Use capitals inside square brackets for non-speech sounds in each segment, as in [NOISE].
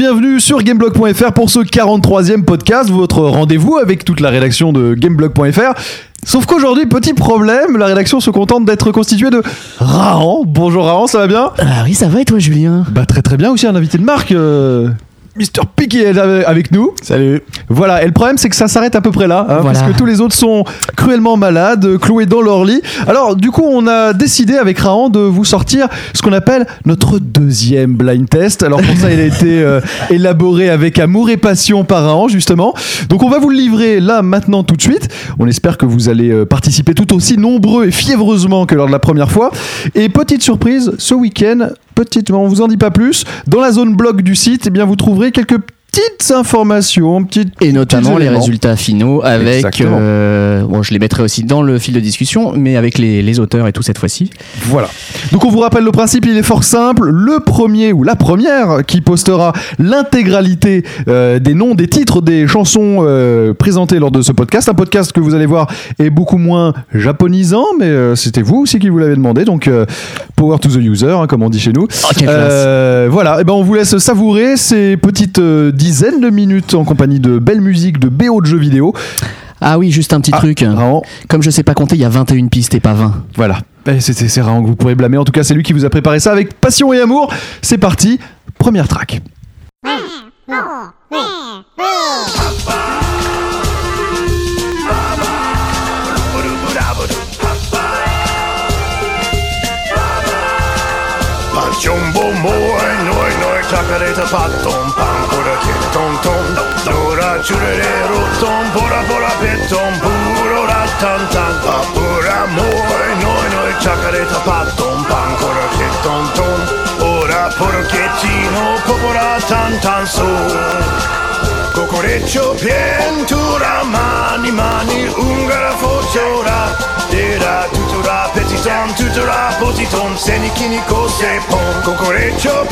bienvenue sur gameblog.fr pour ce 43e podcast, votre rendez-vous avec toute la rédaction de gameblog.fr. Sauf qu'aujourd'hui, petit problème, la rédaction se contente d'être constituée de Rahan. Bonjour Rahan, ça va bien Ah oui, ça va et toi Julien Bah très très bien aussi, un invité de marque. Euh, Mister Piggy est euh, avec nous. Salut. Voilà, et le problème c'est que ça s'arrête à peu près là, hein, parce que tous les autres sont cruellement malades, euh, cloués dans leur lit. Alors du coup, on a décidé avec Raon de vous sortir ce qu'on appelle notre deuxième blind test. Alors pour ça, il a été euh, [LAUGHS] élaboré avec amour et passion par Raon justement. Donc on va vous le livrer là maintenant tout de suite. On espère que vous allez participer tout aussi nombreux et fiévreusement que lors de la première fois. Et petite surprise, ce week-end, mais on vous en dit pas plus. Dans la zone blog du site, et eh bien, vous trouverez quelques petites informations, petites et notamment les résultats finaux avec. Euh, bon, je les mettrai aussi dans le fil de discussion, mais avec les, auteurs et tout cette fois-ci. Voilà. Donc on vous rappelle le principe, il est fort simple. Le premier ou la première qui postera l'intégralité euh, des noms, des titres, des chansons euh, présentées lors de ce podcast, un podcast que vous allez voir est beaucoup moins japonisant, mais c'était vous aussi qui vous l'avez demandé, donc power to the user, hein, comme on dit chez nous. Oh, voilà. Et eh ben on vous laisse savourer ces petites dizaines de minutes en compagnie de belle musique, de BO de jeux vidéo. Ah oui, juste un petit ah, truc. Comme je sais pas compter, il y a 21 pistes et pas 20. Voilà. Eh, c'est Raon que vous pourrez blâmer. En tout cas, c'est lui qui vous a préparé ça avec passion et amour. C'est parti, première track. Ora kele tom tom Dora churerero tom pura pura petom puro ratan tan Pura moi noi noi chacareta patom pan Kora ke tom tom ora puro popora tan tan so Kokorecho pientura mani mani ungara fociora Dera tu Petiton, Tutura, Potiton, Senikini, Kose, Kokorecho,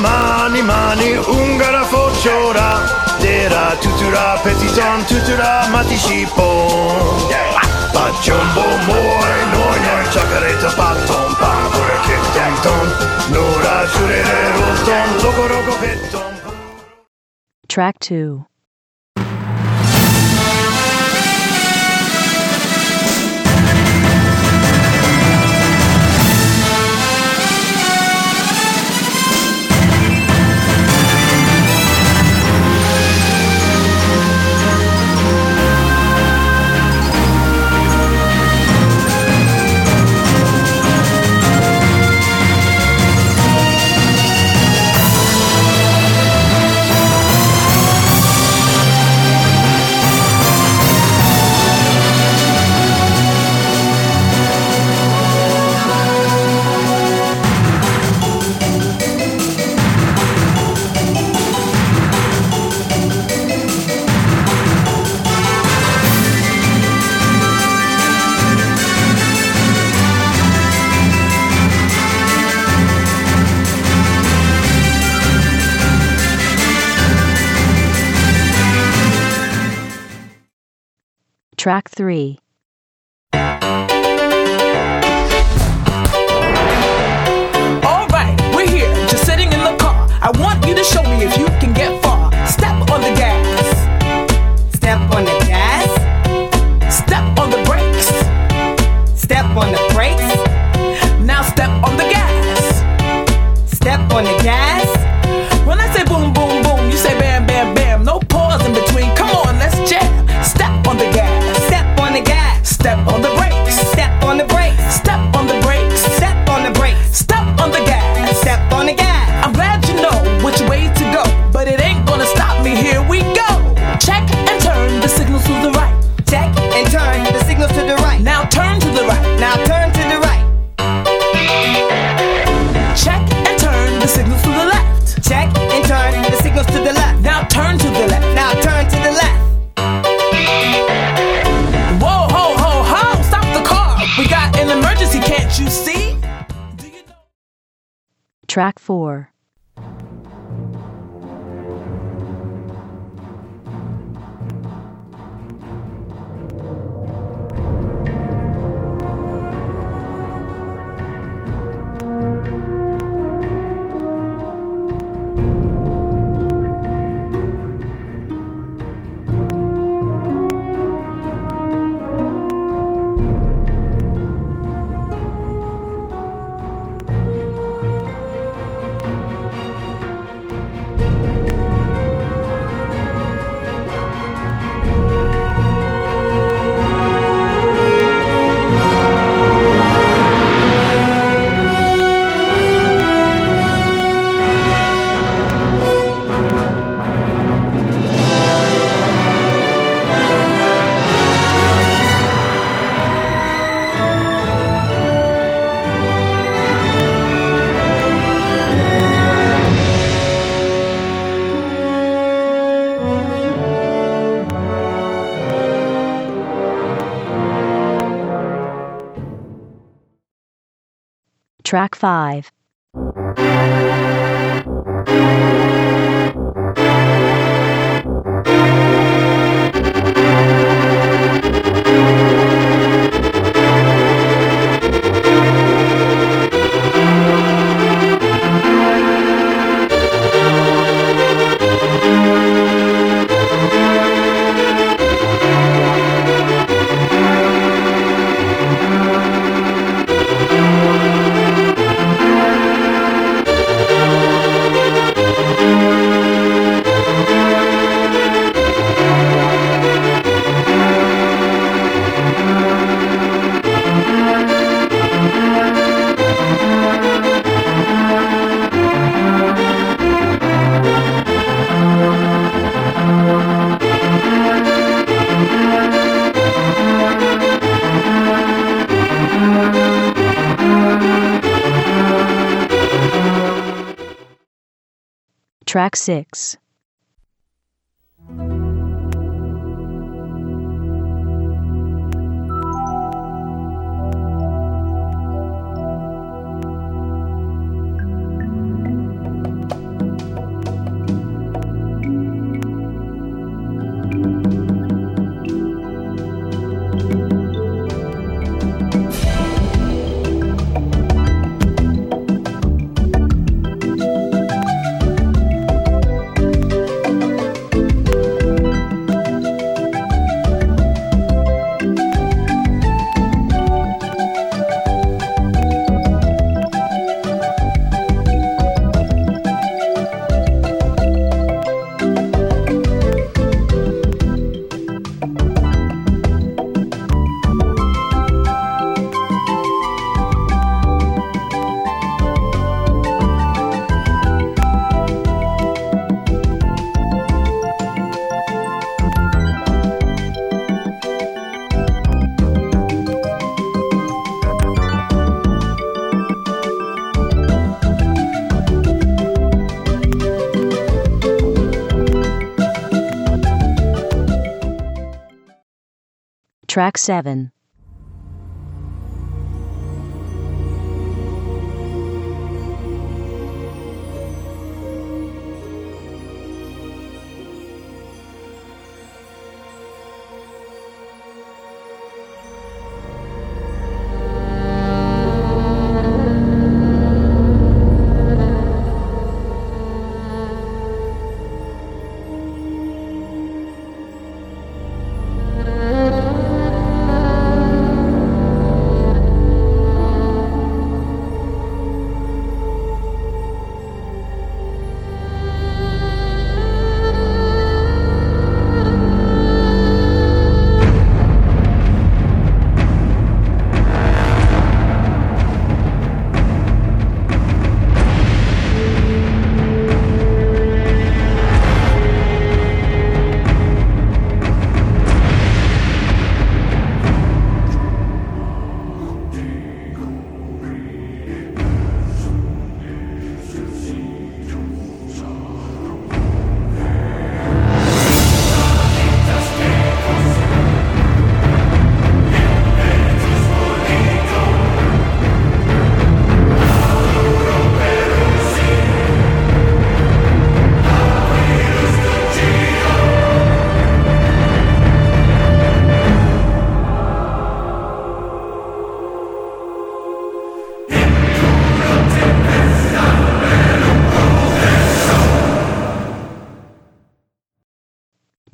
Mani, Mani, Ungara, Dera, Tutura, Petiton, Tutura, Paton, Pangore, Ton, Nora, Roton, Track 2 Track 3. Alright, we're here, just sitting in the car. I want you to show me if you can get far. Step on the gas. Step on the gas. Step on the brakes. Step on the brakes. Now step on the gas. Step on the gas. 4. Track 5. Track 6 Track 7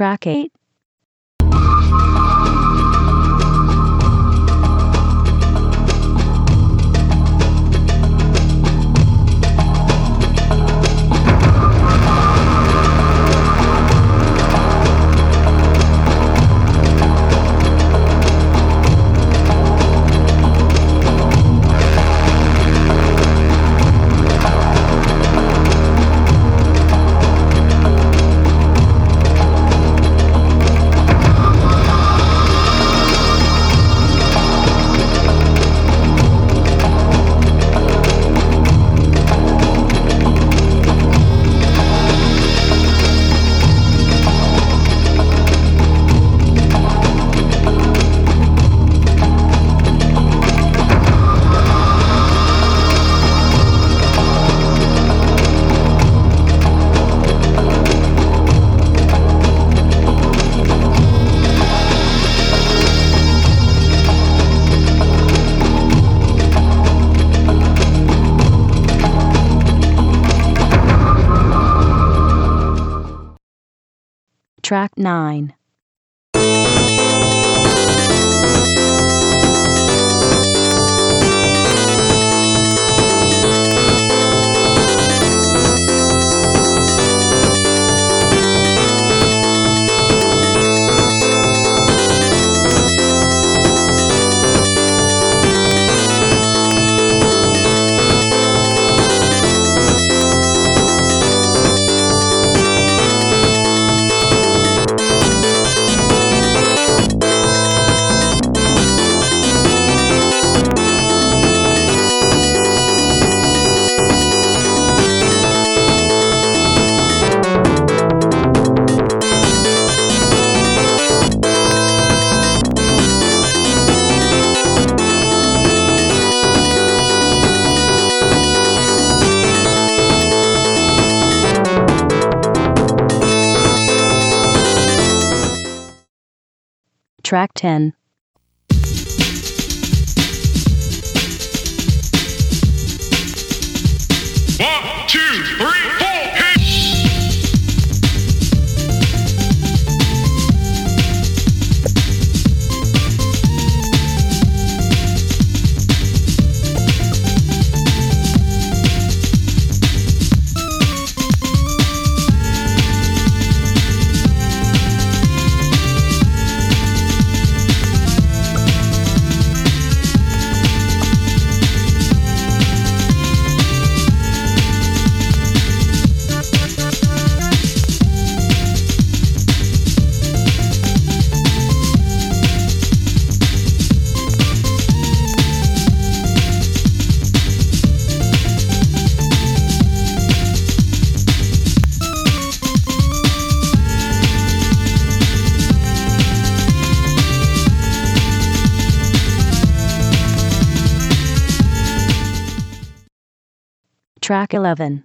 Track 8 Track 9 track 10. One, two, three. Track 11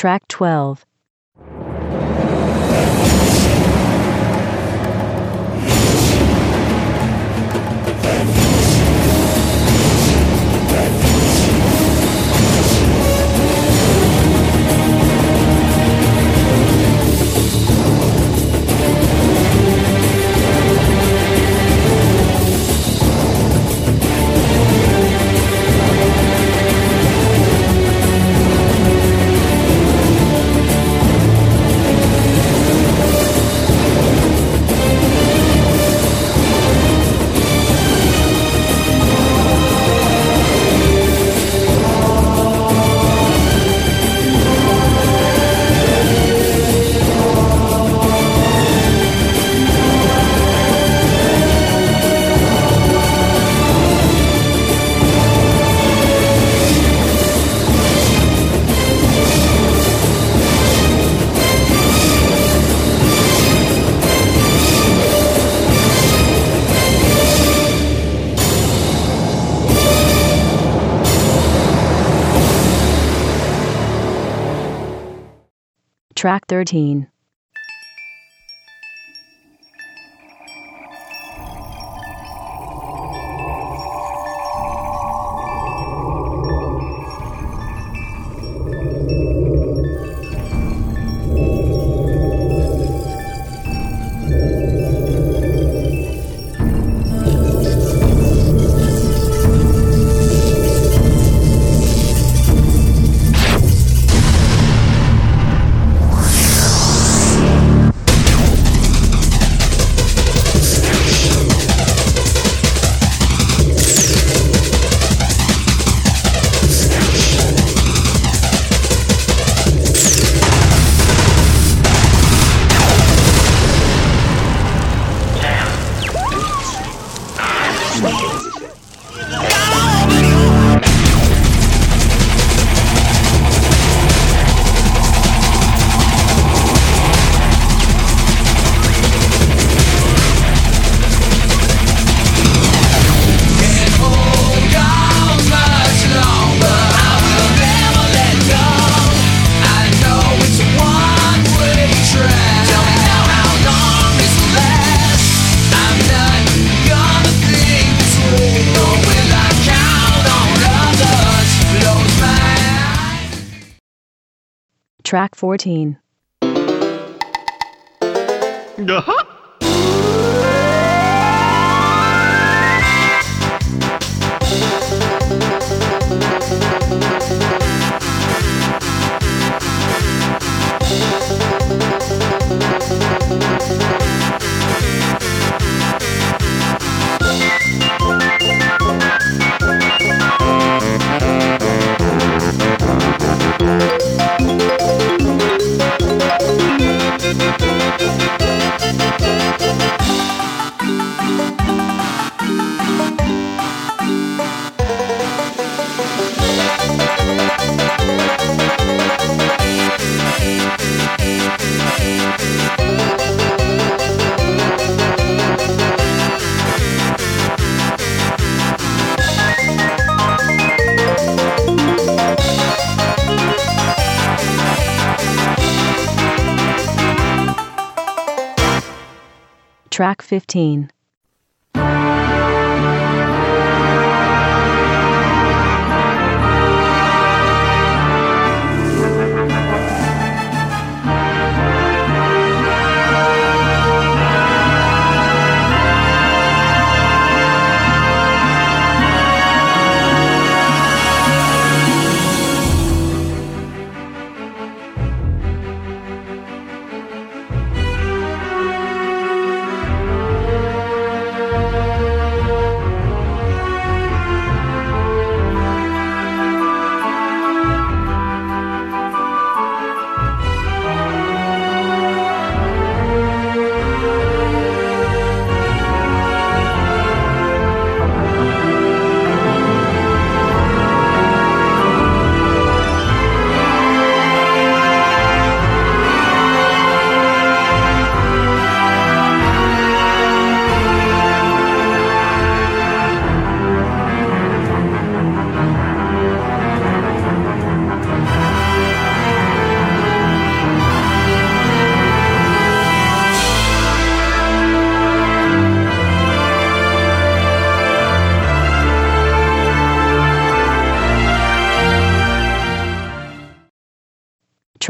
Track 12 Track 13 Track 14. Uh-huh. [LAUGHS] Track 15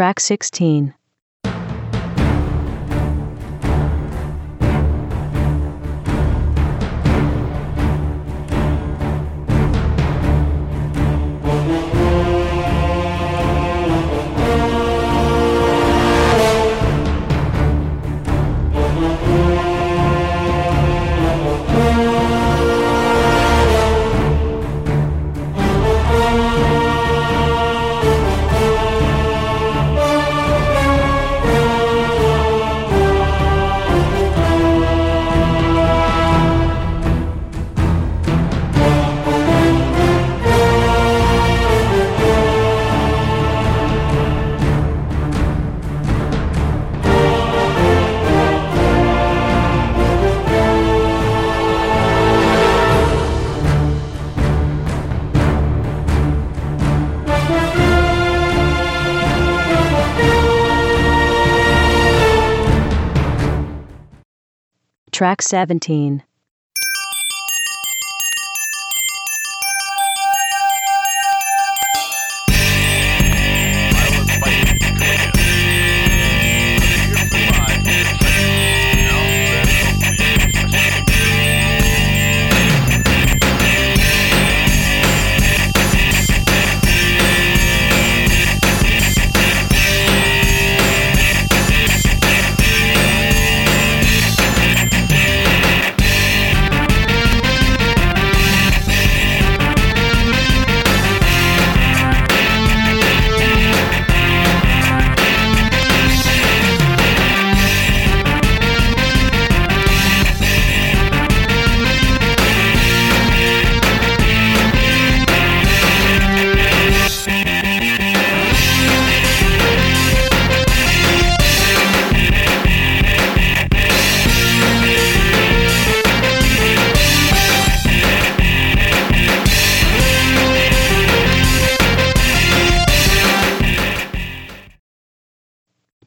Track 16 Track 17.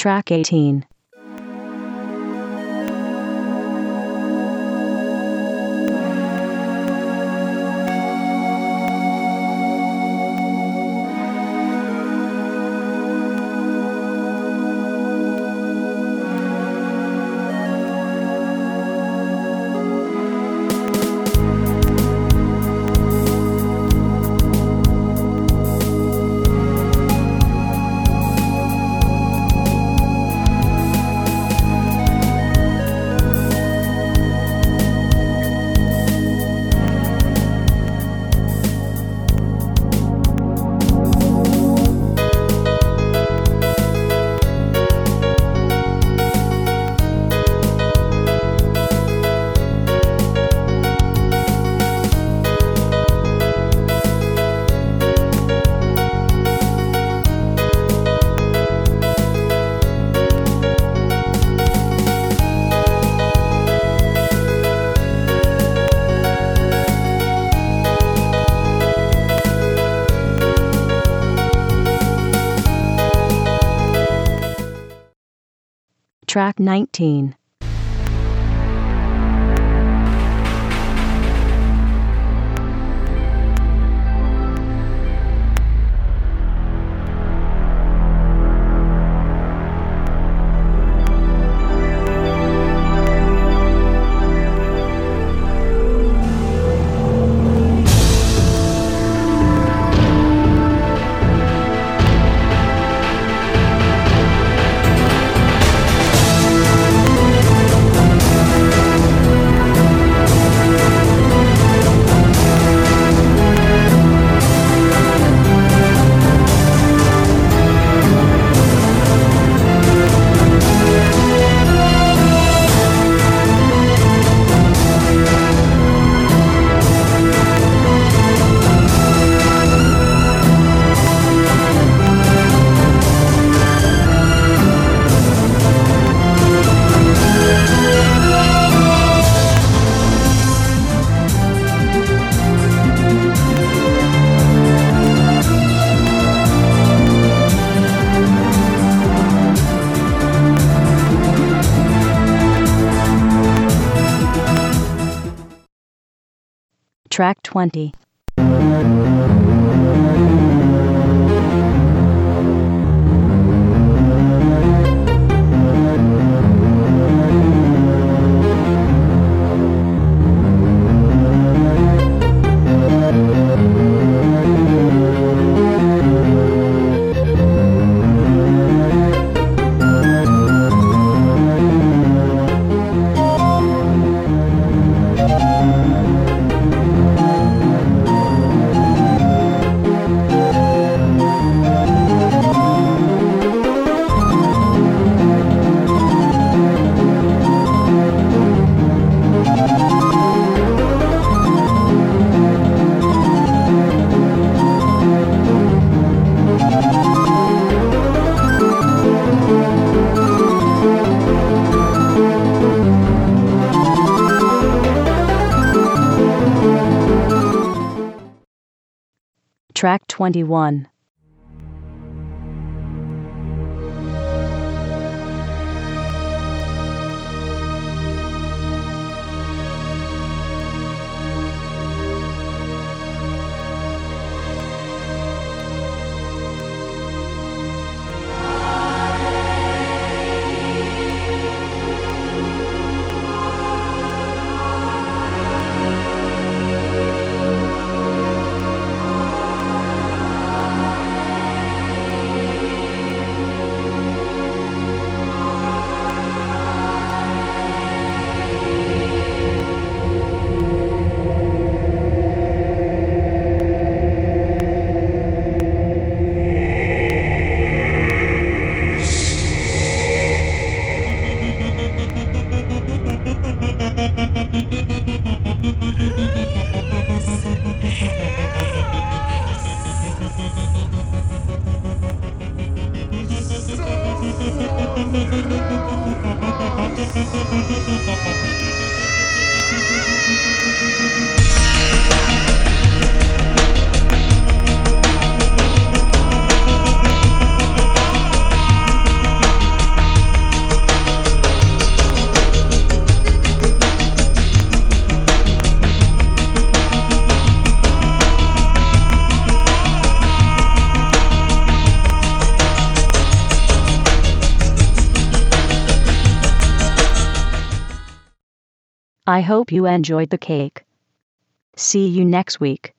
track 18. track 19. track 20. 21. I hope you enjoyed the cake. See you next week.